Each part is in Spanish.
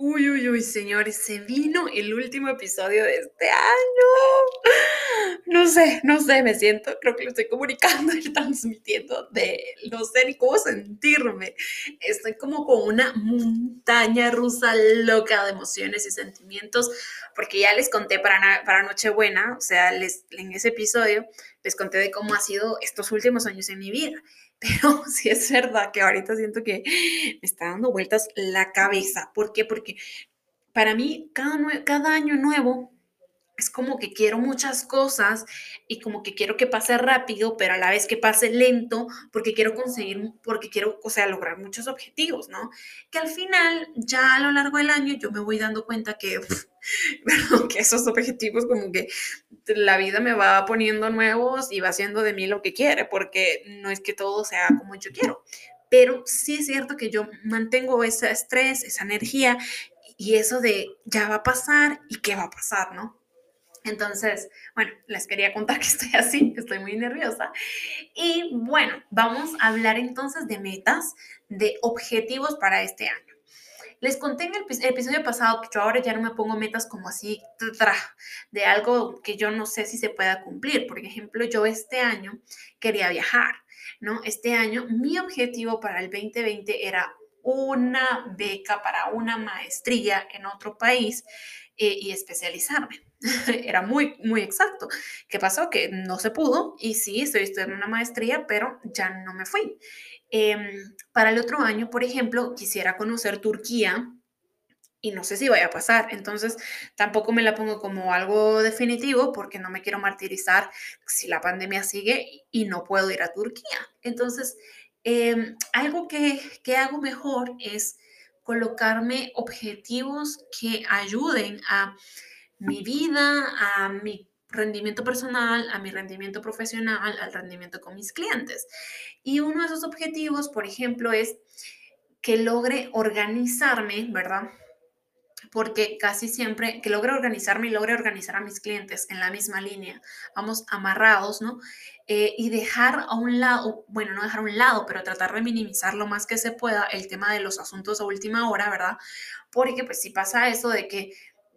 Uy, uy, uy, señores, se vino el último episodio de este año. No sé, no sé, me siento, creo que lo estoy comunicando y transmitiendo de, no sé ni cómo sentirme. Estoy como con una montaña rusa loca de emociones y sentimientos, porque ya les conté para, para Nochebuena, o sea, les, en ese episodio les conté de cómo ha sido estos últimos años en mi vida. Pero sí es verdad que ahorita siento que me está dando vueltas la cabeza. ¿Por qué? Porque para mí cada, cada año nuevo es como que quiero muchas cosas y como que quiero que pase rápido, pero a la vez que pase lento, porque quiero conseguir, porque quiero, o sea, lograr muchos objetivos, ¿no? Que al final, ya a lo largo del año, yo me voy dando cuenta que, que esos objetivos como que la vida me va poniendo nuevos y va haciendo de mí lo que quiere, porque no es que todo sea como yo quiero. Pero sí es cierto que yo mantengo ese estrés, esa energía y eso de ya va a pasar y qué va a pasar, ¿no? Entonces, bueno, les quería contar que estoy así, estoy muy nerviosa. Y bueno, vamos a hablar entonces de metas, de objetivos para este año. Les conté en el episodio pasado que yo ahora ya no me pongo metas como así de algo que yo no sé si se pueda cumplir. Por ejemplo, yo este año quería viajar, ¿no? Este año mi objetivo para el 2020 era una beca para una maestría en otro país eh, y especializarme. Era muy, muy exacto. ¿Qué pasó? Que no se pudo y sí, estoy estudiando una maestría, pero ya no me fui. Em, para el otro año, por ejemplo, quisiera conocer Turquía y no sé si vaya a pasar. Entonces, tampoco me la pongo como algo definitivo porque no me quiero martirizar si la pandemia sigue y no puedo ir a Turquía. Entonces, em, algo que, que hago mejor es colocarme objetivos que ayuden a mi vida, a mi rendimiento personal, a mi rendimiento profesional, al rendimiento con mis clientes. Y uno de esos objetivos, por ejemplo, es que logre organizarme, ¿verdad? Porque casi siempre, que logre organizarme y logre organizar a mis clientes en la misma línea, vamos amarrados, ¿no? Eh, y dejar a un lado, bueno, no dejar a un lado, pero tratar de minimizar lo más que se pueda el tema de los asuntos a última hora, ¿verdad? Porque pues si pasa eso de que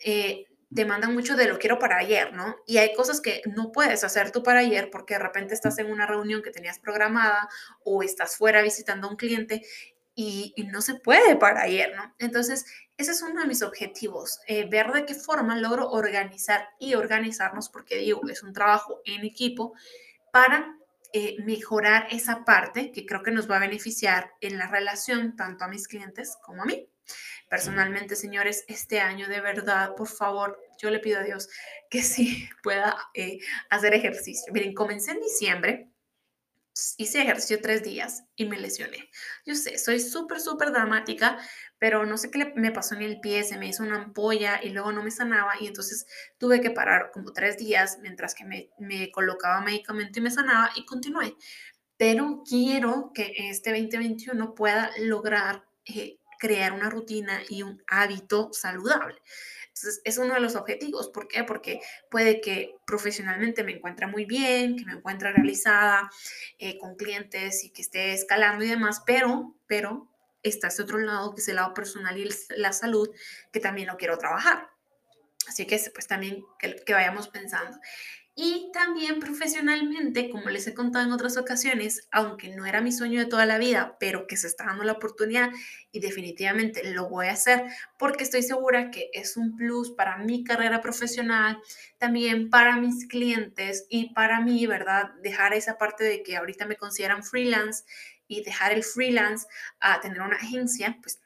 eh, te mandan mucho de lo quiero para ayer, ¿no? Y hay cosas que no puedes hacer tú para ayer porque de repente estás en una reunión que tenías programada o estás fuera visitando a un cliente y, no se puede para ayer, ¿no? Entonces, ese es uno de mis objetivos, eh, ver de qué forma logro organizar y organizarnos, porque digo, es un trabajo en equipo para eh, mejorar esa parte que creo que nos va a beneficiar en la relación tanto a mis clientes como a mí. Personalmente, señores, este año de verdad, por favor, yo le pido a Dios que sí pueda eh, hacer ejercicio. Miren, comencé en diciembre, hice ejercicio tres días y me lesioné. Yo sé, soy súper, súper dramática, pero no sé qué me pasó en el pie, se me hizo una ampolla y luego no me sanaba y entonces tuve que parar como tres días mientras que me, me colocaba medicamento y me sanaba y continué. Pero quiero que este 2021 pueda lograr eh, crear una rutina y un hábito saludable. Entonces, es uno de los objetivos. ¿Por qué? Porque puede que profesionalmente me encuentre muy bien, que me encuentre realizada eh, con clientes y que esté escalando y demás, pero, pero está ese otro lado, que es el lado personal y la salud, que también lo quiero trabajar. Así que pues también que, que vayamos pensando. Y también profesionalmente, como les he contado en otras ocasiones, aunque no era mi sueño de toda la vida, pero que se está dando la oportunidad y definitivamente lo voy a hacer porque estoy segura que es un plus para mi carrera profesional, también para mis clientes y para mí, ¿verdad? Dejar esa parte de que ahorita me consideran freelance y dejar el freelance a tener una agencia, pues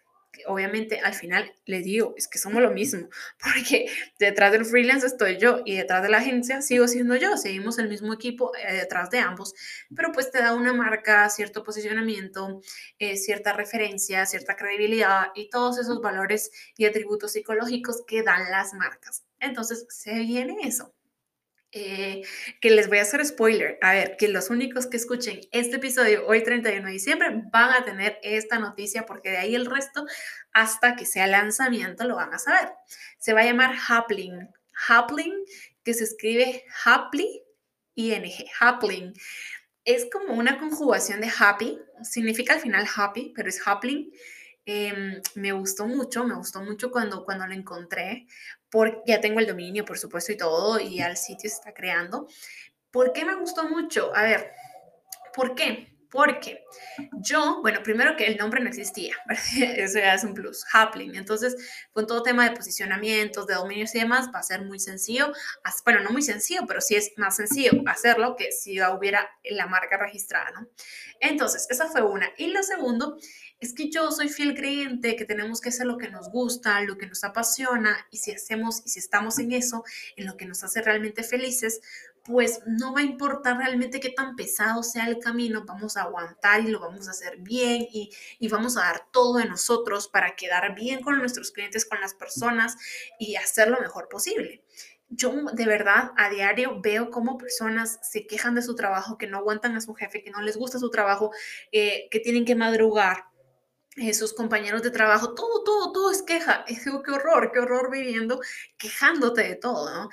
obviamente al final les digo, es que somos lo mismo, porque detrás del freelance estoy yo y detrás de la agencia sigo siendo yo, seguimos el mismo equipo eh, detrás de ambos, pero pues te da una marca, cierto posicionamiento, eh, cierta referencia, cierta credibilidad y todos esos valores y atributos psicológicos que dan las marcas. Entonces se viene eso. Eh, que les voy a hacer spoiler. A ver, que los únicos que escuchen este episodio hoy 31 de diciembre van a tener esta noticia porque de ahí el resto, hasta que sea lanzamiento, lo van a saber. Se va a llamar Hapling. Hapling, que se escribe Happy, ING, Hapling. Es como una conjugación de happy, significa al final happy, pero es Hapling. Em, me gustó mucho, me gustó mucho cuando, cuando lo encontré, porque ya tengo el dominio, por supuesto, y todo, y ya el sitio se está creando. ¿Por qué me gustó mucho? A ver, ¿por qué? Porque yo, bueno, primero que el nombre no existía, eso ya es un plus, Hapling. Entonces, con todo tema de posicionamientos, de dominios y demás, va a ser muy sencillo. Bueno, no muy sencillo, pero sí es más sencillo hacerlo que si ya hubiera la marca registrada, ¿no? Entonces, esa fue una. Y lo segundo es que yo soy fiel creyente que tenemos que hacer lo que nos gusta, lo que nos apasiona, y si hacemos y si estamos en eso, en lo que nos hace realmente felices, pues no va a importar realmente qué tan pesado sea el camino, vamos a aguantar y lo vamos a hacer bien y, y, vamos a dar todo de nosotros para quedar bien con nuestros clientes, con las personas y hacer lo mejor posible. Yo de verdad a diario veo cómo personas se quejan de su trabajo, que no aguantan a su jefe, que no les gusta su trabajo, eh, que tienen que madrugar, eh, sus compañeros de trabajo, todo, todo, todo es queja. Y digo, qué horror, qué horror viviendo quejándote de todo, ¿no?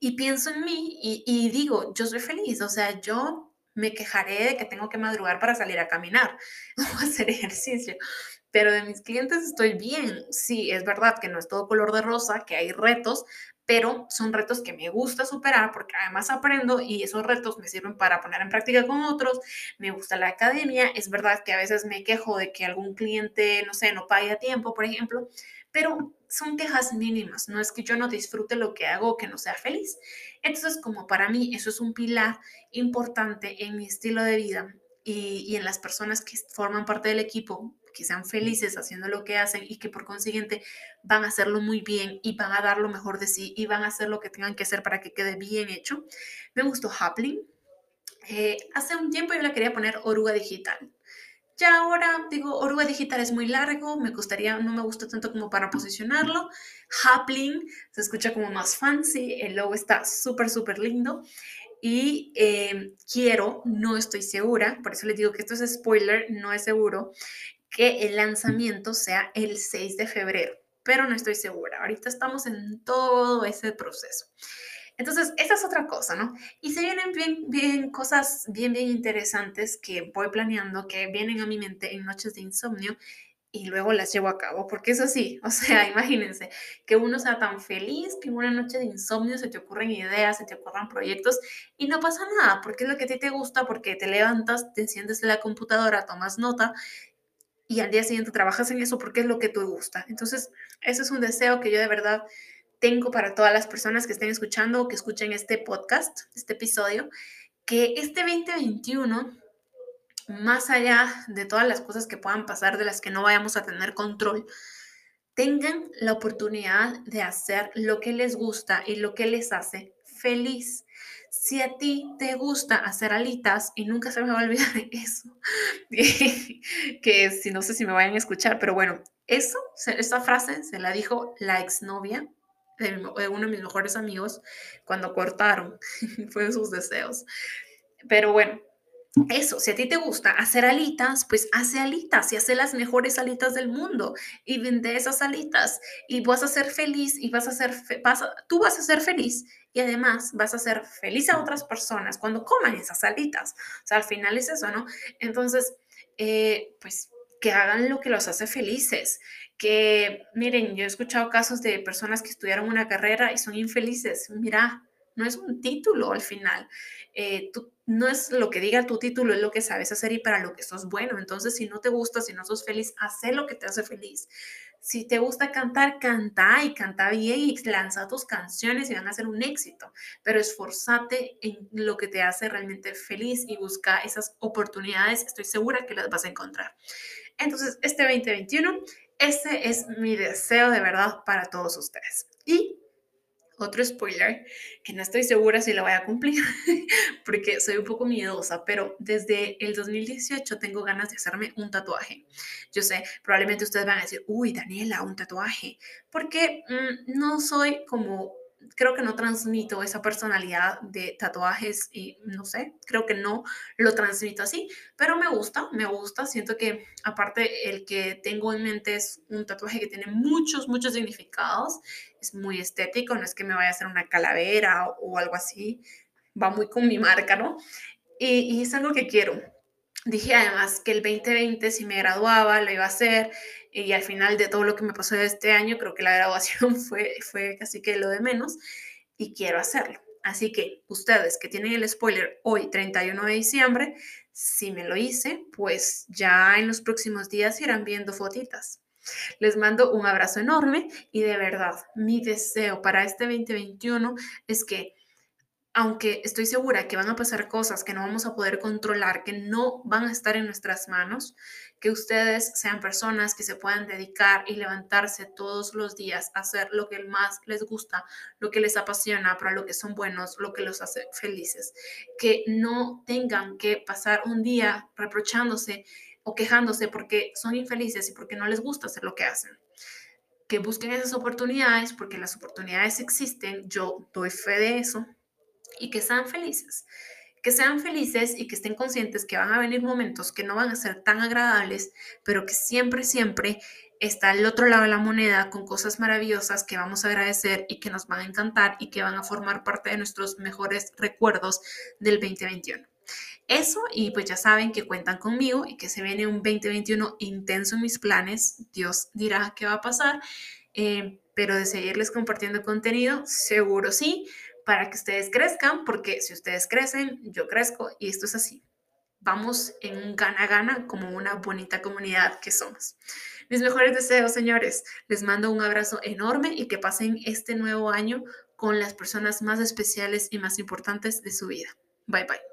Y, pienso en mí y, digo, yo soy feliz, o sea, yo me quejaré de que tengo que madrugar para salir a caminar o hacer ejercicio, pero de mis clientes estoy bien. Sí, es verdad que no es todo color de rosa, que hay retos, pero son retos que me gusta superar porque además aprendo y esos retos me sirven para poner en práctica con otros. Me gusta la academia. Es verdad que a veces me quejo de que algún cliente, no sé, no pague a tiempo, por ejemplo, pero son quejas mínimas. No es que yo no disfrute lo que hago o que no sea feliz. Entonces, como para mí eso es un pilar importante en mi estilo de vida y, y en las personas que forman parte del equipo, que sean felices haciendo lo que hacen y que por consiguiente van a hacerlo muy bien y van a dar lo mejor de sí y van a hacer lo que tengan que hacer para que quede bien hecho. Me gustó Hapling. Eh, hace un tiempo yo le quería poner oruga digital. Ya ahora digo, oruga digital es muy largo, me gustaría, no me gusta tanto como para posicionarlo. Hapling se escucha como más fancy, el logo está súper, súper lindo y eh, quiero, no estoy segura, por eso les digo que esto es spoiler, no es seguro, que el lanzamiento sea el 6 de febrero, pero no estoy segura. Ahorita estamos en todo ese proceso. Entonces, esa es otra cosa, ¿no? Y se vienen bien, bien cosas bien, bien interesantes que voy planeando, que vienen a mi mente en noches de insomnio y luego las llevo a cabo, porque es así, o sea, imagínense que uno sea tan feliz que en una noche de insomnio se te ocurren ideas, se te ocurran proyectos y no pasa nada, porque es lo que a ti te gusta, porque te levantas, te enciendes la computadora, tomas nota y al día siguiente trabajas en eso porque es lo que te gusta. Entonces, ese es un deseo que yo de verdad tengo para todas las personas que estén escuchando o que escuchen este podcast, este episodio, que este 2021, más allá de todas las cosas que puedan pasar, de las que no vayamos a tener control, tengan la oportunidad de hacer lo que les gusta y lo que les hace feliz. Si a ti te gusta hacer alitas, y nunca se me va a olvidar eso, que si no sé si me vayan a escuchar, pero bueno, eso, esta frase se la dijo la exnovia de, uno de mis mejores amigos cuando cortaron, fue de sus deseos. Pero bueno, eso, si a ti te gusta hacer alitas, pues hace alitas y hace las mejores alitas del mundo y vende esas alitas y vas a ser feliz y vas a ser, vas tú vas a ser feliz y además vas a ser feliz a otras personas cuando coman esas alitas. O sea, al final es eso, ¿no? Entonces, eh, pues que hagan lo que los hace felices. Que, miren, yo he escuchado casos de personas que estudiaron una carrera y son infelices. Mira, no es un título al final. Eh, tú, no es lo que diga tu título, es lo que sabes hacer y para lo que sos bueno. Entonces, si no te gusta, si no sos feliz, haz lo que te hace feliz. Si te gusta cantar, canta y canta bien y lanza tus canciones y van a ser un éxito. Pero esforzate en lo que te hace realmente feliz y busca esas oportunidades. Estoy segura que las vas a encontrar. Entonces, este 2021, ese es mi deseo de verdad para todos ustedes. Y otro spoiler, que no estoy segura si lo voy a cumplir, porque soy un poco miedosa, pero desde el 2018 tengo ganas de hacerme un tatuaje. Yo sé, probablemente ustedes van a decir, uy, Daniela, un tatuaje, porque mm, no soy como creo que no transmito esa personalidad de tatuajes y no sé, creo que no lo transmito así, pero me gusta, me gusta, siento que aparte el que tengo en mente es un tatuaje que tiene muchos, muchos significados, es muy estético, no es que me vaya a hacer una calavera o, algo así, va muy con mi marca, ¿no? Y, y es algo que quiero. Dije además que el 2020 si me graduaba lo iba a hacer y al final de todo lo que me pasó este año, creo que la graduación fue, fue casi que lo de menos y quiero hacerlo. Así que ustedes que tienen el spoiler hoy, 31 de diciembre, si me lo hice, pues ya en los próximos días irán viendo fotitas. Les mando un abrazo enorme y de verdad, mi deseo para este 2021 es que aunque estoy segura que van a pasar cosas que no vamos a poder controlar, que no van a estar en nuestras manos, que ustedes sean personas que se puedan dedicar y levantarse todos los días a hacer lo que más les gusta, lo que les apasiona, para lo que son buenos, lo que los hace felices, que no tengan que pasar un día reprochándose o quejándose porque son infelices y porque no les gusta hacer lo que hacen. Que busquen esas oportunidades porque las oportunidades existen, yo doy fe de eso, y que sean felices. Que sean felices y que estén conscientes que van a venir momentos que no van a ser tan agradables, pero que siempre, siempre está al otro lado de la moneda con cosas maravillosas que vamos a agradecer y que nos van a encantar y que van a formar parte de nuestros mejores recuerdos del 2021. Eso, y pues ya saben que cuentan conmigo y que se viene un 2021 intenso en mis planes. Dios dirá qué va a pasar, eh, pero de seguirles compartiendo contenido, seguro sí para que ustedes crezcan, porque si ustedes crecen, yo crezco y esto es así. Vamos en un gana-gana como una bonita comunidad que somos. Mis mejores deseos, señores. Les mando un abrazo enorme y que pasen este nuevo año con las personas más especiales y más importantes de su vida. Bye bye.